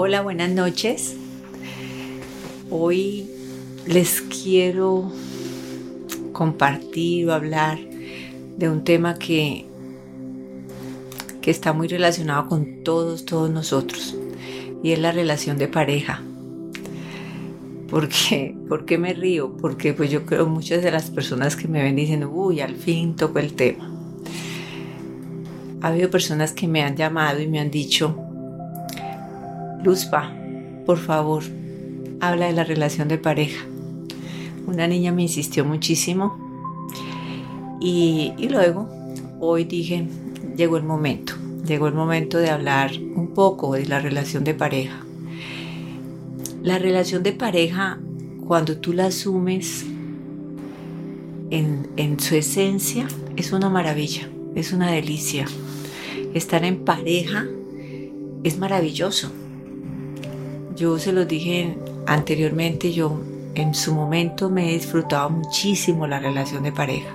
Hola, buenas noches. Hoy les quiero compartir o hablar de un tema que, que está muy relacionado con todos, todos nosotros, y es la relación de pareja. ¿Por qué? ¿Por qué me río? Porque pues yo creo muchas de las personas que me ven dicen, uy, al fin toco el tema. Ha habido personas que me han llamado y me han dicho, Luzpa, por favor, habla de la relación de pareja. Una niña me insistió muchísimo y, luego hoy dije, llegó el momento, llegó el momento de hablar un poco de la relación de pareja. La relación de pareja, cuando tú la asumes en, su esencia, es una maravilla, es una delicia. Estar en pareja es maravilloso. Yo se los dije anteriormente, yo en su momento me he disfrutado muchísimo la relación de pareja.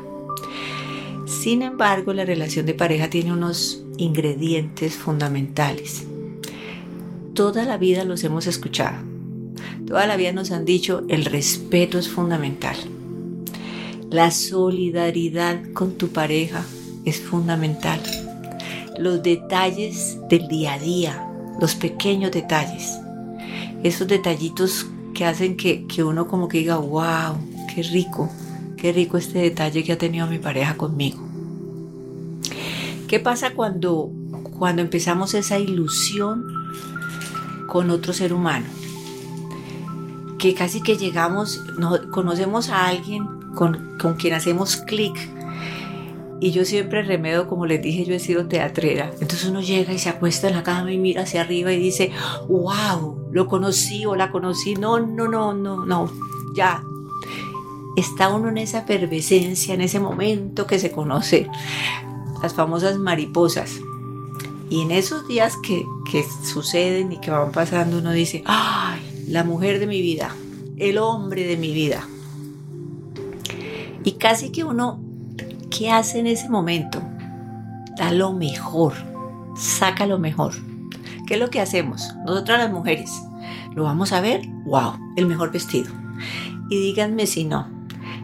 Sin embargo, la relación de pareja tiene unos ingredientes fundamentales. Toda la vida los hemos escuchado. Toda la vida nos han dicho el respeto es fundamental. La solidaridad con tu pareja es fundamental. Los detalles del día a día, los pequeños detalles esos detallitos que hacen que, uno como que diga, wow, qué rico, qué rico este detalle que ha tenido mi pareja conmigo. ¿Qué pasa cuando, cuando empezamos esa ilusión con otro ser humano? Que casi que llegamos, conocemos a alguien con, con quien hacemos clic y yo siempre remedo, como les dije, yo he sido teatrera. Entonces uno llega y se acuesta en la cama y mira hacia arriba y dice, wow, lo conocí o la conocí. No, no, no, no, no, ya. Está uno en esa efervescencia, en ese momento que se conoce, las famosas mariposas. Y en esos días que, que suceden y que van pasando, uno dice, ay, la mujer de mi vida, el hombre de mi vida. Y casi que uno ¿Qué hace en ese momento? Da lo mejor, saca lo mejor. ¿Qué es lo que hacemos? Nosotras las mujeres lo vamos a ver, wow, el mejor vestido. Y díganme si no.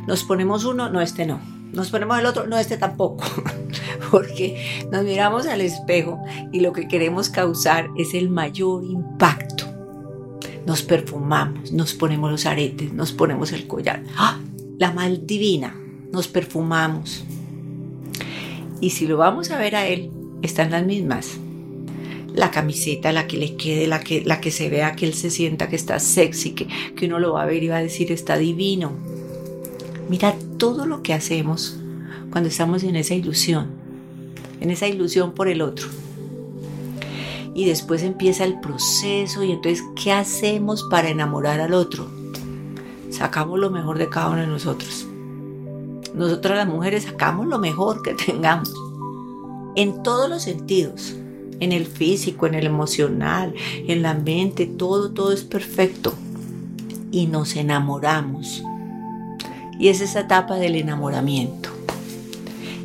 Nos ponemos uno, no, este no. Nos ponemos el otro, no, este tampoco. Porque nos miramos al espejo y lo que queremos causar es el mayor impacto. Nos perfumamos, nos ponemos los aretes, nos ponemos el collar. ¡Ah! La mal divina, nos perfumamos, y si lo vamos a ver a él, están las mismas. La camiseta, la que le quede, la que, la que se vea que él se sienta que está sexy, que, que uno lo va a ver y va a decir está divino. Mira todo lo que hacemos cuando estamos en esa ilusión, en esa ilusión por el otro. Y después empieza el proceso y entonces, ¿qué hacemos para enamorar al otro? Sacamos lo mejor de cada uno de nosotros. Nosotras las mujeres sacamos lo mejor que tengamos, en todos los sentidos, en el físico, en el emocional, en la mente, todo, todo es perfecto. Y nos enamoramos. Y es esa etapa del enamoramiento.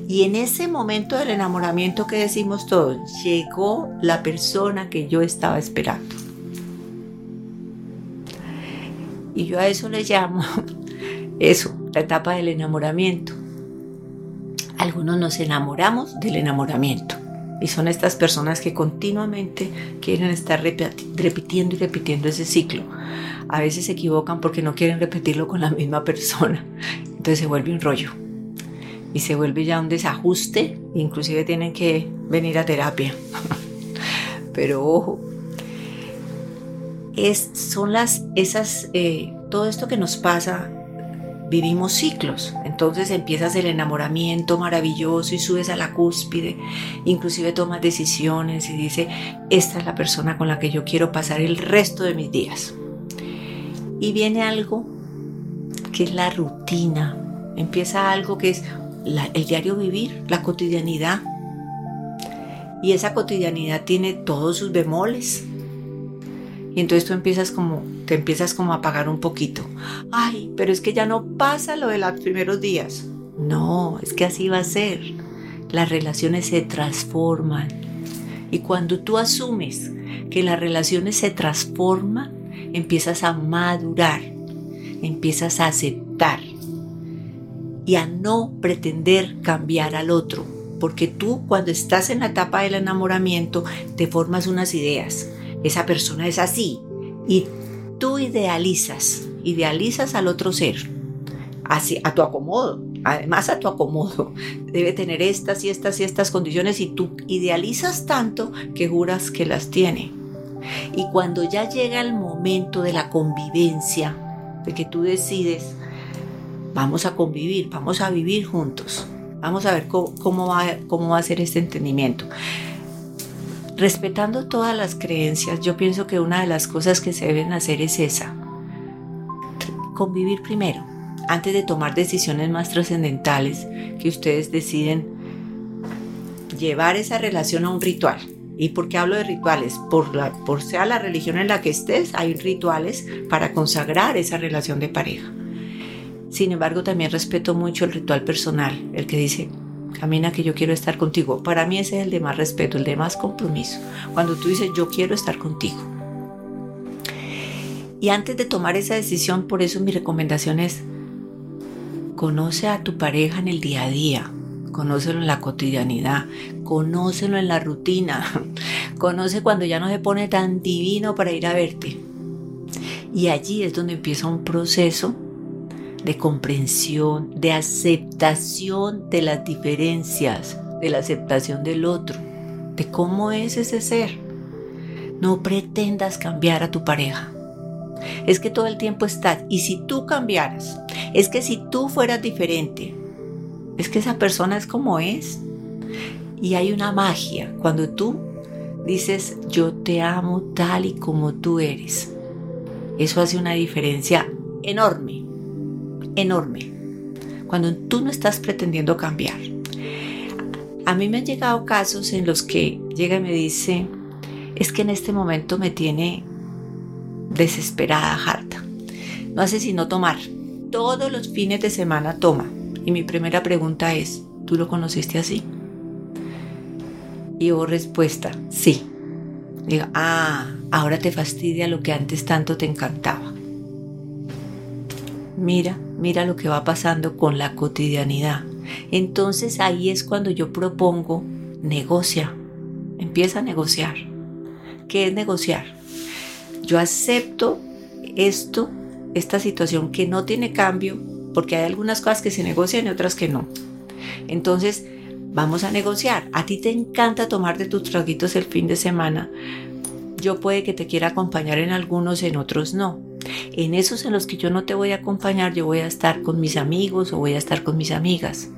Y en ese momento del enamoramiento que decimos todos, llegó la persona que yo estaba esperando. Y yo a eso le llamo eso, la etapa del enamoramiento. Algunos nos enamoramos del enamoramiento y son estas personas que continuamente quieren estar repitiendo y repitiendo ese ciclo. A veces se equivocan porque no quieren repetirlo con la misma persona. Entonces se vuelve un rollo y se vuelve ya un desajuste. Inclusive tienen que venir a terapia. Pero ojo, es, son las, esas, eh, todo esto que nos pasa vivimos ciclos. Entonces empiezas el enamoramiento maravilloso y subes a la cúspide, inclusive tomas decisiones y dice, esta es la persona con la que yo quiero pasar el resto de mis días. Y viene algo que es la rutina, empieza algo que es el diario vivir, la cotidianidad. Y esa cotidianidad tiene todos sus bemoles, y entonces tú empiezas como, te empiezas como a apagar un poquito. Ay, pero es que ya no pasa lo de los primeros días. No, es que así va a ser. Las relaciones se transforman. Y cuando tú asumes que las relaciones se transforman, empiezas a madurar, empiezas a aceptar y a no pretender cambiar al otro. Porque tú cuando estás en la etapa del enamoramiento te formas unas ideas. Esa persona es así y tú idealizas, idealizas al otro ser así, a tu acomodo. Además a tu acomodo. Debe tener estas y estas y estas condiciones y tú idealizas tanto que juras que las tiene. Y cuando ya llega el momento de la convivencia, de que tú decides, vamos a convivir, vamos a vivir juntos, vamos a ver cómo, va, cómo va a ser este entendimiento. Respetando todas las creencias, yo pienso que una de las cosas que se deben hacer es esa, convivir primero, antes de tomar decisiones más trascendentales que ustedes deciden llevar esa relación a un ritual. ¿Y por qué hablo de rituales? Por, la, por sea la religión en la que estés, hay rituales para consagrar esa relación de pareja. Sin embargo, también respeto mucho el ritual personal, el que dice, camina que yo quiero estar contigo. Para mí ese es el de más respeto, el de más compromiso. Cuando tú dices, yo quiero estar contigo. Y antes de tomar esa decisión, por eso mi recomendación es, conoce a tu pareja en el día a día conócelo en la cotidianidad, conócelo en la rutina, conoce cuando ya no se pone tan divino para ir a verte. Y allí es donde empieza un proceso de comprensión, de aceptación de las diferencias, de la aceptación del otro, de cómo es ese ser. No pretendas cambiar a tu pareja. Es que todo el tiempo estás. Y si tú cambiaras, es que si tú fueras diferente, es que esa persona es como es. Y hay una magia cuando tú dices, yo te amo tal y como tú eres. Eso hace una diferencia enorme, enorme. Cuando tú no estás pretendiendo cambiar. A mí me han llegado casos en los que llega y me dice, es que en este momento me tiene desesperada, harta. No hace sino tomar. Todos los fines de semana toma y mi primera pregunta es, ¿tú lo conociste así? Y hubo respuesta, sí. Digo, ah, ahora te fastidia lo que antes tanto te encantaba. Mira, mira lo que va pasando con la cotidianidad. Entonces ahí es cuando yo propongo, negocia, empieza a negociar. ¿Qué es negociar? Yo acepto esto, esta situación que no tiene cambio, porque hay algunas cosas que se negocian y otras que no. Entonces, vamos a negociar. A ti te encanta tomarte tus traguitos el fin de semana. Yo puede que te quiera acompañar en algunos, en otros no. En esos en los que yo no te voy a acompañar, yo voy a estar con mis amigos o voy a estar con mis amigas.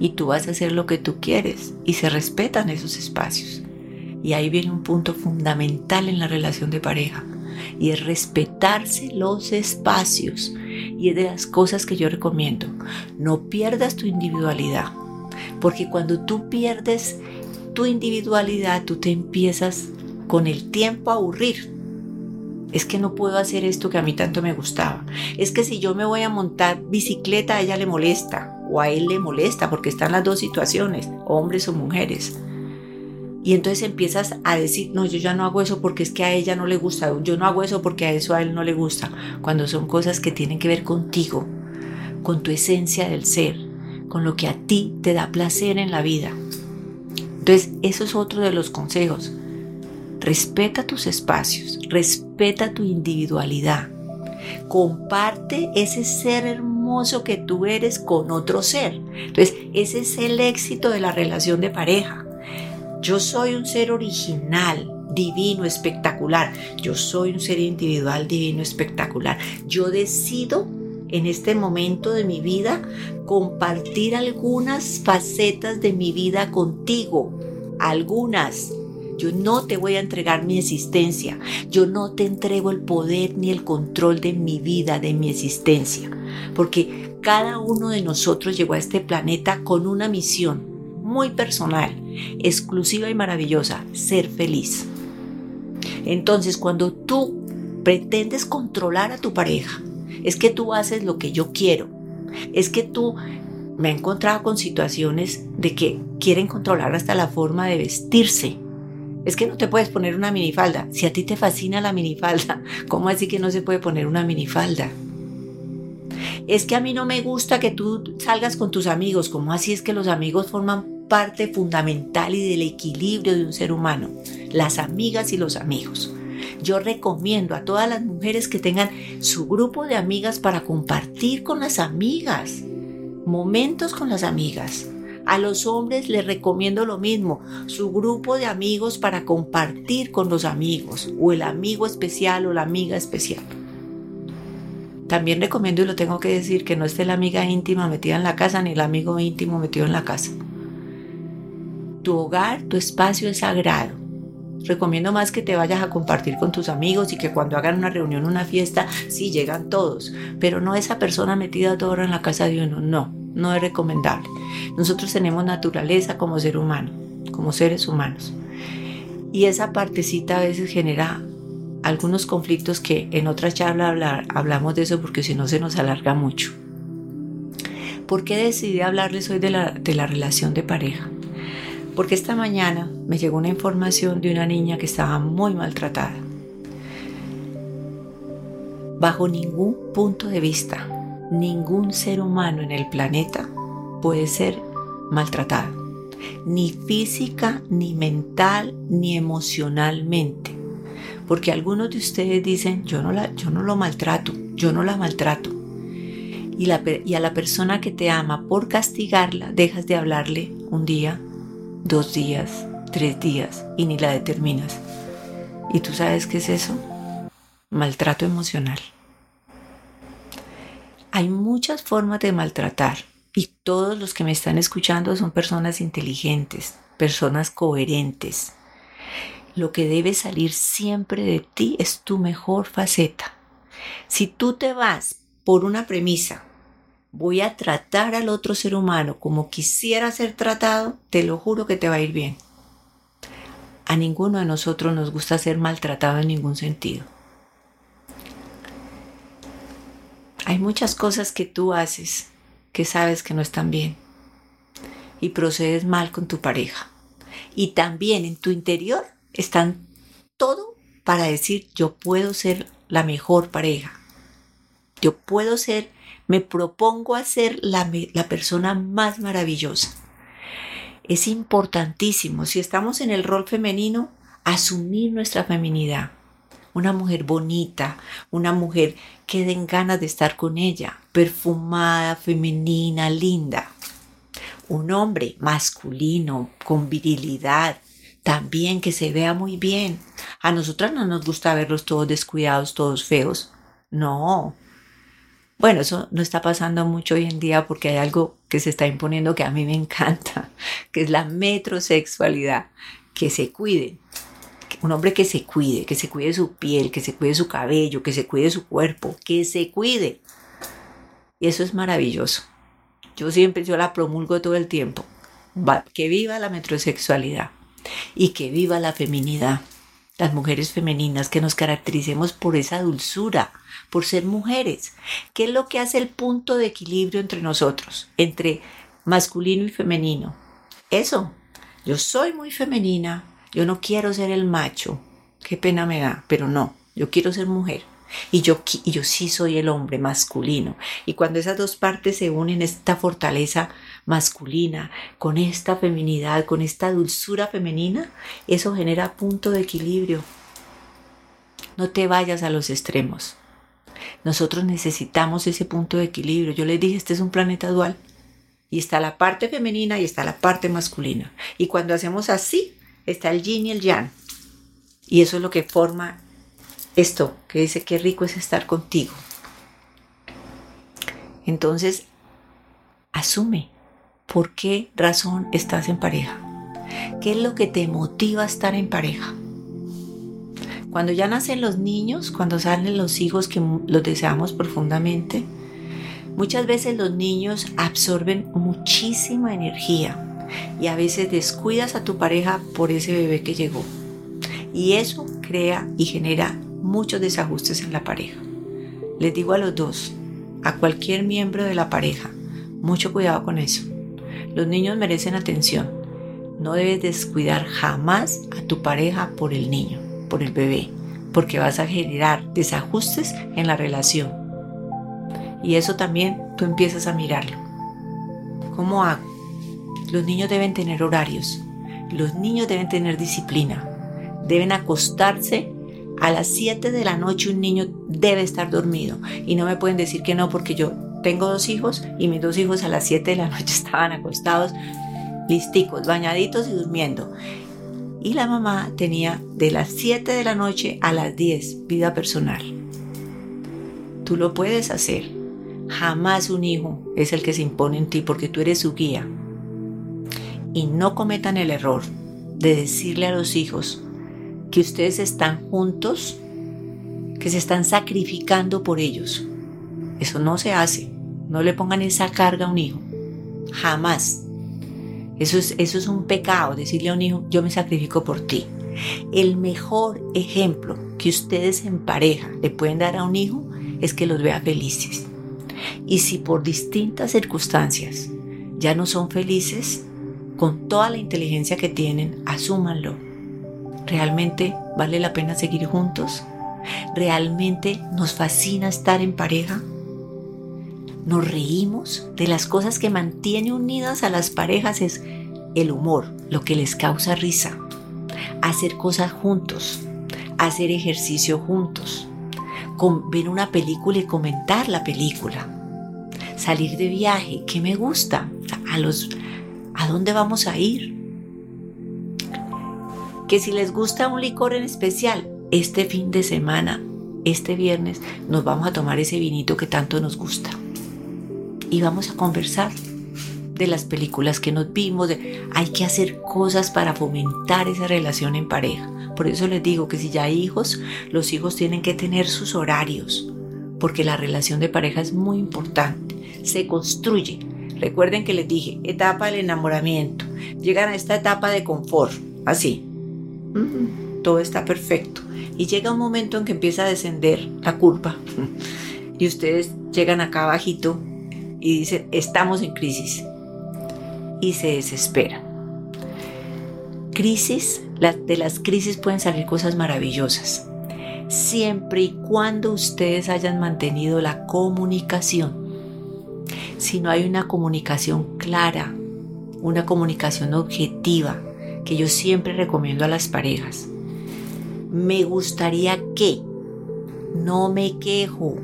Y tú vas a hacer lo que tú quieres y se respetan esos espacios. Y ahí viene un punto fundamental en la relación de pareja y es respetarse los espacios y es de las cosas que yo recomiendo. No pierdas tu individualidad, porque cuando tú pierdes tu individualidad, tú te empiezas con el tiempo a aburrir. Es que no puedo hacer esto que a mí tanto me gustaba. Es que si yo me voy a montar bicicleta, a ella le molesta o a él le molesta porque están las dos situaciones, hombres o mujeres. Y entonces empiezas a decir, no, yo ya no hago eso porque es que a ella no le gusta, yo no hago eso porque a eso a él no le gusta, cuando son cosas que tienen que ver contigo, con tu esencia del ser, con lo que a ti te da placer en la vida. Entonces, eso es otro de los consejos. Respeta tus espacios, respeta tu individualidad. Comparte ese ser hermoso que tú eres con otro ser. Entonces, ese es el éxito de la relación de pareja yo soy un ser original, divino, espectacular. Yo soy un ser individual, divino, espectacular. Yo decido en este momento de mi vida compartir algunas facetas de mi vida contigo. Algunas. Yo no te voy a entregar mi existencia. Yo no te entrego el poder ni el control de mi vida, de mi existencia. Porque cada uno de nosotros llegó a este planeta con una misión muy personal, exclusiva y maravillosa, ser feliz. Entonces, cuando tú pretendes controlar a tu pareja, es que tú haces lo que yo quiero, es que tú me he encontrado con situaciones de que quieren controlar hasta la forma de vestirse. Es que no te puedes poner una minifalda. Si a ti te fascina la minifalda, ¿cómo así que no se puede poner una minifalda? Es que a mí no me gusta que tú salgas con tus amigos. ¿Cómo así es que los amigos forman parte fundamental y del equilibrio de un ser humano? Las amigas y los amigos. Yo recomiendo a todas las mujeres que tengan su grupo de amigas para compartir con las amigas, momentos con las amigas. A los hombres les recomiendo lo mismo, su grupo de amigos para compartir con los amigos, o el amigo especial o la amiga especial. También recomiendo, y lo tengo que decir, que no esté la amiga íntima metida en la casa ni el amigo íntimo metido en la casa. Tu hogar, tu espacio es sagrado. Recomiendo más que te vayas a compartir con tus amigos y que cuando hagan una reunión, una fiesta, sí llegan todos, pero no esa persona metida toda hora en la casa de uno, no, no es recomendable. Nosotros tenemos naturaleza como ser humano, como seres humanos. Y esa partecita a veces genera algunos conflictos que en otra charla hablamos de eso porque si no se nos alarga mucho. ¿Por qué decidí hablarles hoy de la, de la relación de pareja? Porque esta mañana me llegó una información de una niña que estaba muy maltratada. Bajo ningún punto de vista, ningún ser humano en el planeta puede ser maltratado, ni física, ni mental, ni emocionalmente. Porque algunos de ustedes dicen, yo no, la, yo no lo maltrato, yo no la maltrato. Y, y a la persona que te ama, por castigarla, dejas de hablarle un día, dos días, tres días y ni la determinas. ¿Y tú sabes qué es eso? Maltrato emocional. Hay muchas formas de maltratar y todos los que me están escuchando son personas inteligentes, personas coherentes. Lo que debe salir siempre de ti es tu mejor faceta. Si tú te vas por una premisa, voy a tratar al otro ser humano como quisiera ser tratado, te lo juro que te va a ir bien. A ninguno de nosotros nos gusta ser maltratado en ningún sentido. Hay muchas cosas que tú haces que sabes que no están bien y procedes mal con tu pareja. Y también en tu interior están todo para decir yo puedo ser la mejor pareja. Yo puedo ser, me propongo a ser la, la persona más maravillosa. Es importantísimo, si estamos en el rol femenino, asumir nuestra feminidad una mujer bonita, una mujer que den ganas de estar con ella, perfumada, femenina, linda. Un hombre masculino, con virilidad, también que se vea muy bien. A nosotras no nos gusta verlos todos descuidados, todos feos. No. Bueno, eso no está pasando mucho hoy en día porque hay algo que se está imponiendo que a mí me encanta, que es la metrosexualidad. Que se cuiden, un hombre que se cuide, que se cuide su piel, que se cuide su cabello, que se cuide su cuerpo, que se cuide. Y eso es maravilloso. Yo siempre, yo la promulgo todo el tiempo. que viva la metrosexualidad y que viva la feminidad. Las mujeres femeninas, que nos caractericemos por esa dulzura, por ser mujeres. ¿Qué es lo que hace el punto de equilibrio entre nosotros, entre masculino y femenino? Eso. Yo soy muy femenina, yo no quiero ser el macho, qué pena me da, pero no, yo quiero ser mujer. Y yo, y yo sí soy el hombre masculino. Y cuando esas dos partes se unen, esta fortaleza masculina, con esta feminidad, con esta dulzura femenina, eso genera punto de equilibrio. No te vayas a los extremos. Nosotros necesitamos ese punto de equilibrio. Yo les dije, este es un planeta dual. Y está la parte femenina y está la parte masculina. Y cuando hacemos así, está el yin y el yang. Y eso es lo que forma esto, que dice qué rico es estar contigo. Entonces, asume por qué razón estás en pareja. ¿Qué es lo que te motiva a estar en pareja? Cuando ya nacen los niños, cuando salen los hijos que los deseamos profundamente, muchas veces los niños absorben muchísima energía y a veces descuidas a tu pareja por ese bebé que llegó. Y eso crea y genera muchos desajustes en la pareja. Les digo a los dos, a cualquier miembro de la pareja, mucho cuidado con eso. Los niños merecen atención, no debes descuidar jamás a tu pareja por el niño, por el bebé, porque vas a generar desajustes en la relación. Y eso también tú empiezas a mirarlo. ¿Cómo hago? Los niños deben tener horarios, los niños deben tener disciplina, deben acostarse a las 7 de la noche un niño debe estar dormido y no me pueden decir que no porque yo tengo dos hijos y mis dos hijos a las 7 de la noche estaban acostados, listicos, bañaditos y durmiendo. Y la mamá tenía de las 7 de la noche a las 10 vida personal. Tú lo puedes hacer. Jamás un hijo es el que se impone en ti porque tú eres su guía. Y no cometan el error de decirle a los hijos que ustedes están juntos, que se están sacrificando por ellos. Eso no se hace. No le pongan esa carga a un hijo. Jamás. Eso es, eso es un pecado, decirle a un hijo, yo me sacrifico por ti. El mejor ejemplo que ustedes en pareja le pueden dar a un hijo es que los vea felices. Y si por distintas circunstancias ya no son felices, con toda la inteligencia que tienen, asúmanlo. ¿Realmente vale la pena seguir juntos? ¿Realmente nos fascina estar en pareja? nos reímos de las cosas que mantiene unidas a las parejas es el humor, lo que les causa risa, hacer cosas juntos, hacer ejercicio juntos, ver una película y comentar la película, salir de viaje, ¿qué me gusta? A los ¿a dónde vamos a ir? Que si les gusta un licor en especial, este fin de semana, este viernes, nos vamos a tomar ese vinito que tanto nos gusta y vamos a conversar de las películas que nos vimos, hay que hacer cosas para fomentar esa relación en pareja. Por eso les digo que si ya hay hijos, los hijos tienen que tener sus horarios, porque la relación de pareja es muy importante, se construye. Recuerden que les dije, etapa del enamoramiento, llegan a esta etapa de confort, así, todo está perfecto. Y llega un momento en que empieza a descender la curva y ustedes llegan acá abajito y dicen, estamos en crisis. Y se desespera. Crisis, de las crisis pueden salir cosas maravillosas, siempre y cuando ustedes hayan mantenido la comunicación. Si no hay una comunicación clara, una comunicación objetiva, que yo siempre recomiendo a las parejas, me gustaría que, no me quejo,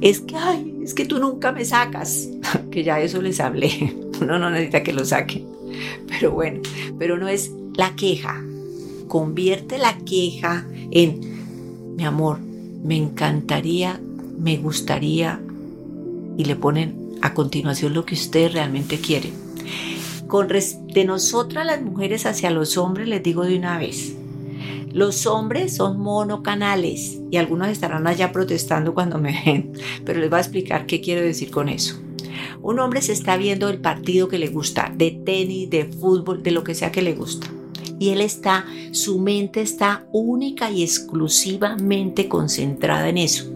es que, ay, es que tú nunca me sacas, que ya eso les hablé, uno no necesita que lo saquen, pero bueno, pero no es la queja, convierte la queja en, mi amor, me encantaría, me gustaría, y le ponen a continuación lo que usted realmente quiere. Con de nosotras las mujeres hacia los hombres les digo de una vez, los hombres son monocanales y algunos estarán allá protestando cuando me ven, pero les voy a explicar qué quiero decir con eso. Un hombre se está viendo el partido que le gusta, de tenis, de fútbol, de lo que sea que le gusta. Y él está, su mente está única y exclusivamente concentrada en eso.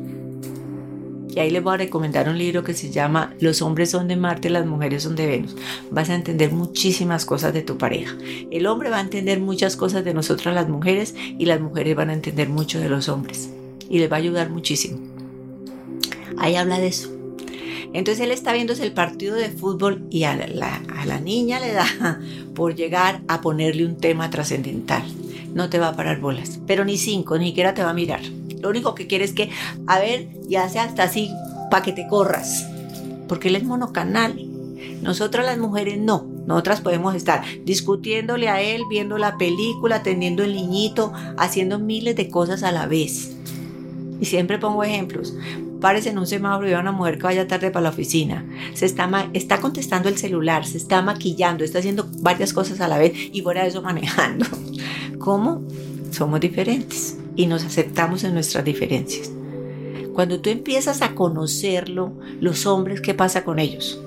Y ahí les voy a recomendar un libro que se llama Los hombres son de Marte, las mujeres son de Venus. Vas a entender muchísimas cosas de tu pareja. El hombre va a entender muchas cosas de nosotras las mujeres y las mujeres van a entender mucho de los hombres. Y les va a ayudar muchísimo. Ahí habla de eso. Entonces él está viendo el partido de fútbol y a la, a la niña le da por llegar a ponerle un tema trascendental. No te va a parar bolas, pero ni cinco, ni siquiera te va a mirar. Lo único que quiere es que, a ver, ya sea hasta así, para que te corras. Porque él es monocanal. Nosotras las mujeres no. Nosotras podemos estar discutiéndole a él, viendo la película, teniendo el niñito, haciendo miles de cosas a la vez. Y siempre pongo ejemplos. Párese en un semáforo y a una mujer que vaya tarde para la oficina. Se está, está contestando el celular, se está maquillando, está haciendo varias cosas a la vez y fuera de eso manejando. ¿Cómo? Somos diferentes y nos aceptamos en nuestras diferencias. Cuando tú empiezas a conocerlo, los hombres, ¿qué pasa con ellos?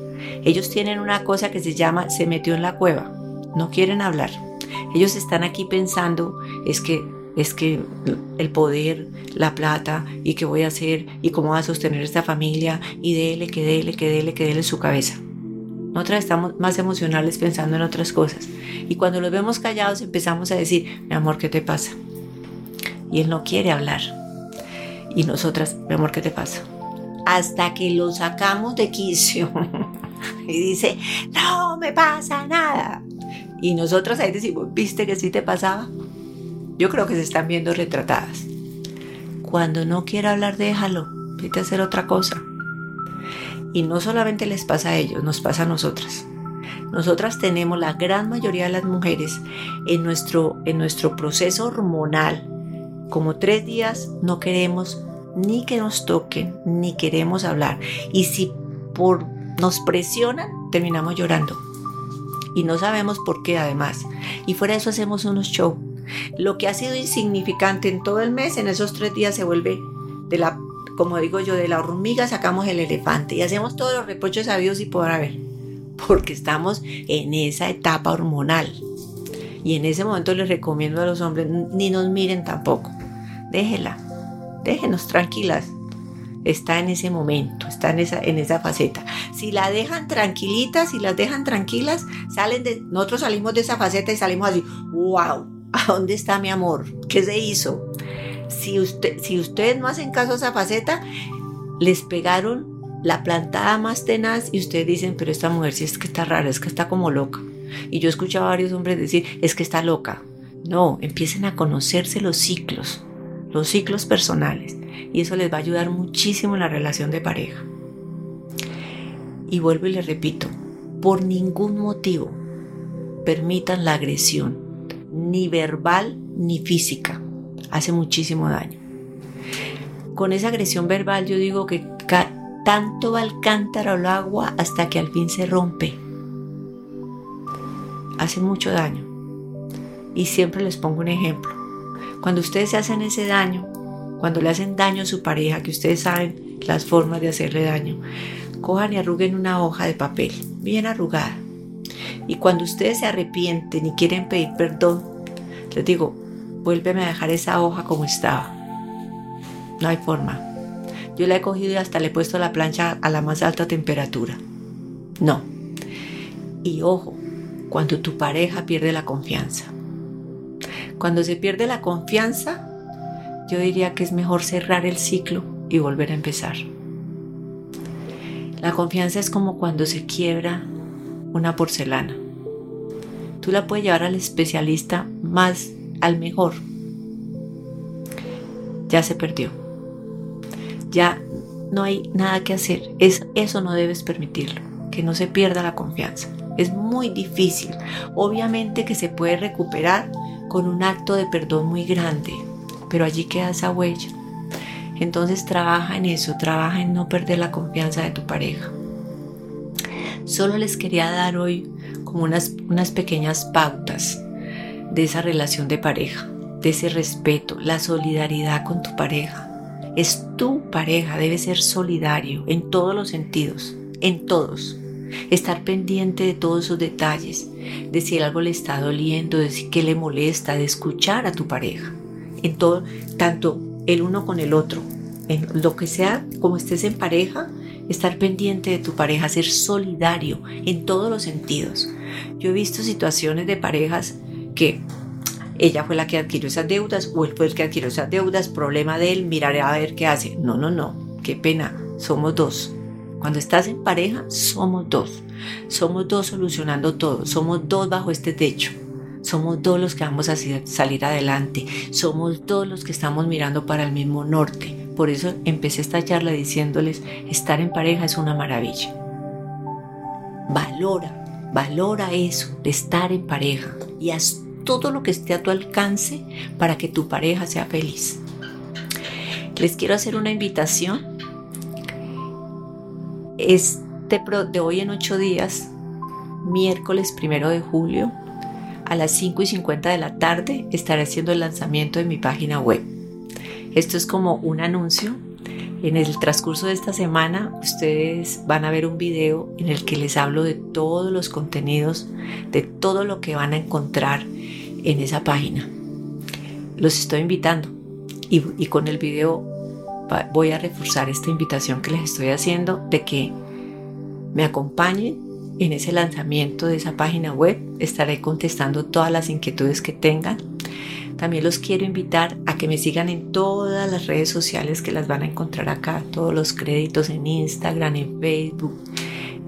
Ellos tienen una cosa que se llama se metió en la cueva. No quieren hablar. Ellos están aquí pensando, es que es que el poder, la plata y qué voy a hacer y cómo voy a sostener esta familia y dele, que dele, que dele, que dele su cabeza. Nosotras estamos más emocionales pensando en otras cosas. Y cuando los vemos callados empezamos a decir, mi amor, ¿qué te pasa? Y él no quiere hablar. Y nosotras, mi amor, ¿qué te pasa? Hasta que lo sacamos de quicio. y dice, no me pasa nada. Y nosotras ahí decimos, ¿viste que sí te pasaba? Yo creo que se están viendo retratadas. Cuando no quiera hablar, déjalo. Vete a hacer otra cosa. Y no solamente les pasa a ellos, nos pasa a nosotras. Nosotras tenemos la gran mayoría de las mujeres en nuestro, en nuestro proceso hormonal. Como tres días no queremos ni que nos toquen, ni queremos hablar. Y si por nos presionan, terminamos llorando. Y no sabemos por qué además. Y fuera de eso hacemos unos shows. Lo que ha sido insignificante en todo el mes, en esos tres días se vuelve de la, como digo yo, de la hormiga sacamos el elefante y hacemos todos los reproches sabidos y por haber. Porque estamos en esa etapa hormonal. Y en ese momento les recomiendo a los hombres, ni nos miren tampoco. Déjela, déjenos tranquilas, está en ese momento, está en esa, en esa faceta. Si la dejan tranquilitas, si las dejan tranquilas, salen de, nosotros salimos de esa faceta y salimos así, wow, ¿a dónde está mi amor? ¿Qué se hizo? Si, usted, si ustedes no hacen caso a esa faceta, les pegaron la plantada más tenaz y ustedes dicen, pero esta mujer sí es que está rara, es que está como loca. Y yo he escuchado a varios hombres decir, es que está loca. No, empiecen a conocerse los ciclos, los ciclos personales y eso les va a ayudar muchísimo en la relación de pareja. Y vuelvo y les repito, por ningún motivo permitan la agresión, ni verbal ni física. Hace muchísimo daño. Con esa agresión verbal yo digo que tanto va el cántaro al agua hasta que al fin se rompe. Hace mucho daño. Y siempre les pongo un ejemplo. Cuando ustedes se hacen ese daño, cuando le hacen daño a su pareja, que ustedes saben las formas de hacerle daño, cojan y arruguen una hoja de papel, bien arrugada. Y cuando ustedes se arrepienten y quieren pedir perdón, les digo, vuélveme a dejar esa hoja como estaba. No hay forma. Yo la he cogido y hasta le he puesto la plancha a la más alta temperatura. No. Y ojo, cuando tu pareja pierde la confianza. Cuando se pierde la confianza, yo diría que es mejor cerrar el ciclo y volver a empezar. La confianza es como cuando se quiebra una porcelana. Tú la puedes llevar al especialista más, al mejor. Ya se perdió. Ya no hay nada que hacer. Es, eso no debes permitirlo, que no se pierda la confianza. Es muy difícil. Obviamente que se puede recuperar con un acto de perdón muy grande, pero allí queda esa huella. Entonces trabaja en eso, trabaja en no perder la confianza de tu pareja. Solo les quería dar hoy como unas, unas pequeñas pautas de esa relación de pareja, de ese respeto, la solidaridad con tu pareja. Es tu pareja, debe ser solidario en todos los sentidos, en todos. Estar pendiente de todos sus detalles, de si algo le está doliendo, de si le molesta, de escuchar a tu pareja en todo, tanto el uno con el otro, en lo que sea, como estés en pareja, estar pendiente de tu pareja, ser solidario en todos los sentidos. Yo he visto situaciones de parejas que ella fue la que adquirió esas deudas o él fue el que adquirió esas deudas, problema de él, miraré a ver qué hace. No, no, no, qué pena, somos dos. Cuando estás en pareja, somos dos. Somos dos solucionando todo, somos dos bajo este techo. Somos dos los que vamos a salir adelante. Somos dos los que estamos mirando para el mismo norte. Por eso empecé esta charla diciéndoles, estar en pareja es una maravilla. Valora, valora eso de estar en pareja y haz todo lo que esté a tu alcance para que tu pareja sea feliz. Les quiero hacer una invitación. Este de hoy en ocho días, miércoles primero de julio, a las 5 y 50 de la tarde estaré haciendo el lanzamiento de mi página web. Esto es como un anuncio. En el transcurso de esta semana ustedes van a ver un video en el que les hablo de todos los contenidos, de todo lo que van a encontrar en esa página. Los estoy invitando y, y con el video voy a reforzar esta invitación que les estoy haciendo de que me acompañen en ese lanzamiento de esa página web. Estaré contestando todas las inquietudes que tengan. También los quiero invitar a que me sigan en todas las redes sociales que las van a encontrar acá, todos los créditos en Instagram, en Facebook,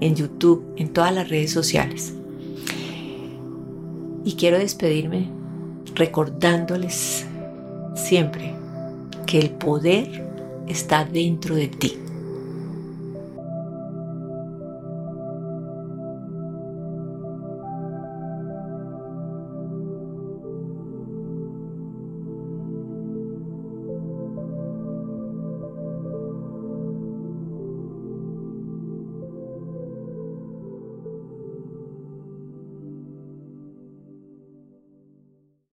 en YouTube, en todas las redes sociales. Y quiero despedirme recordándoles siempre que el poder está dentro de ti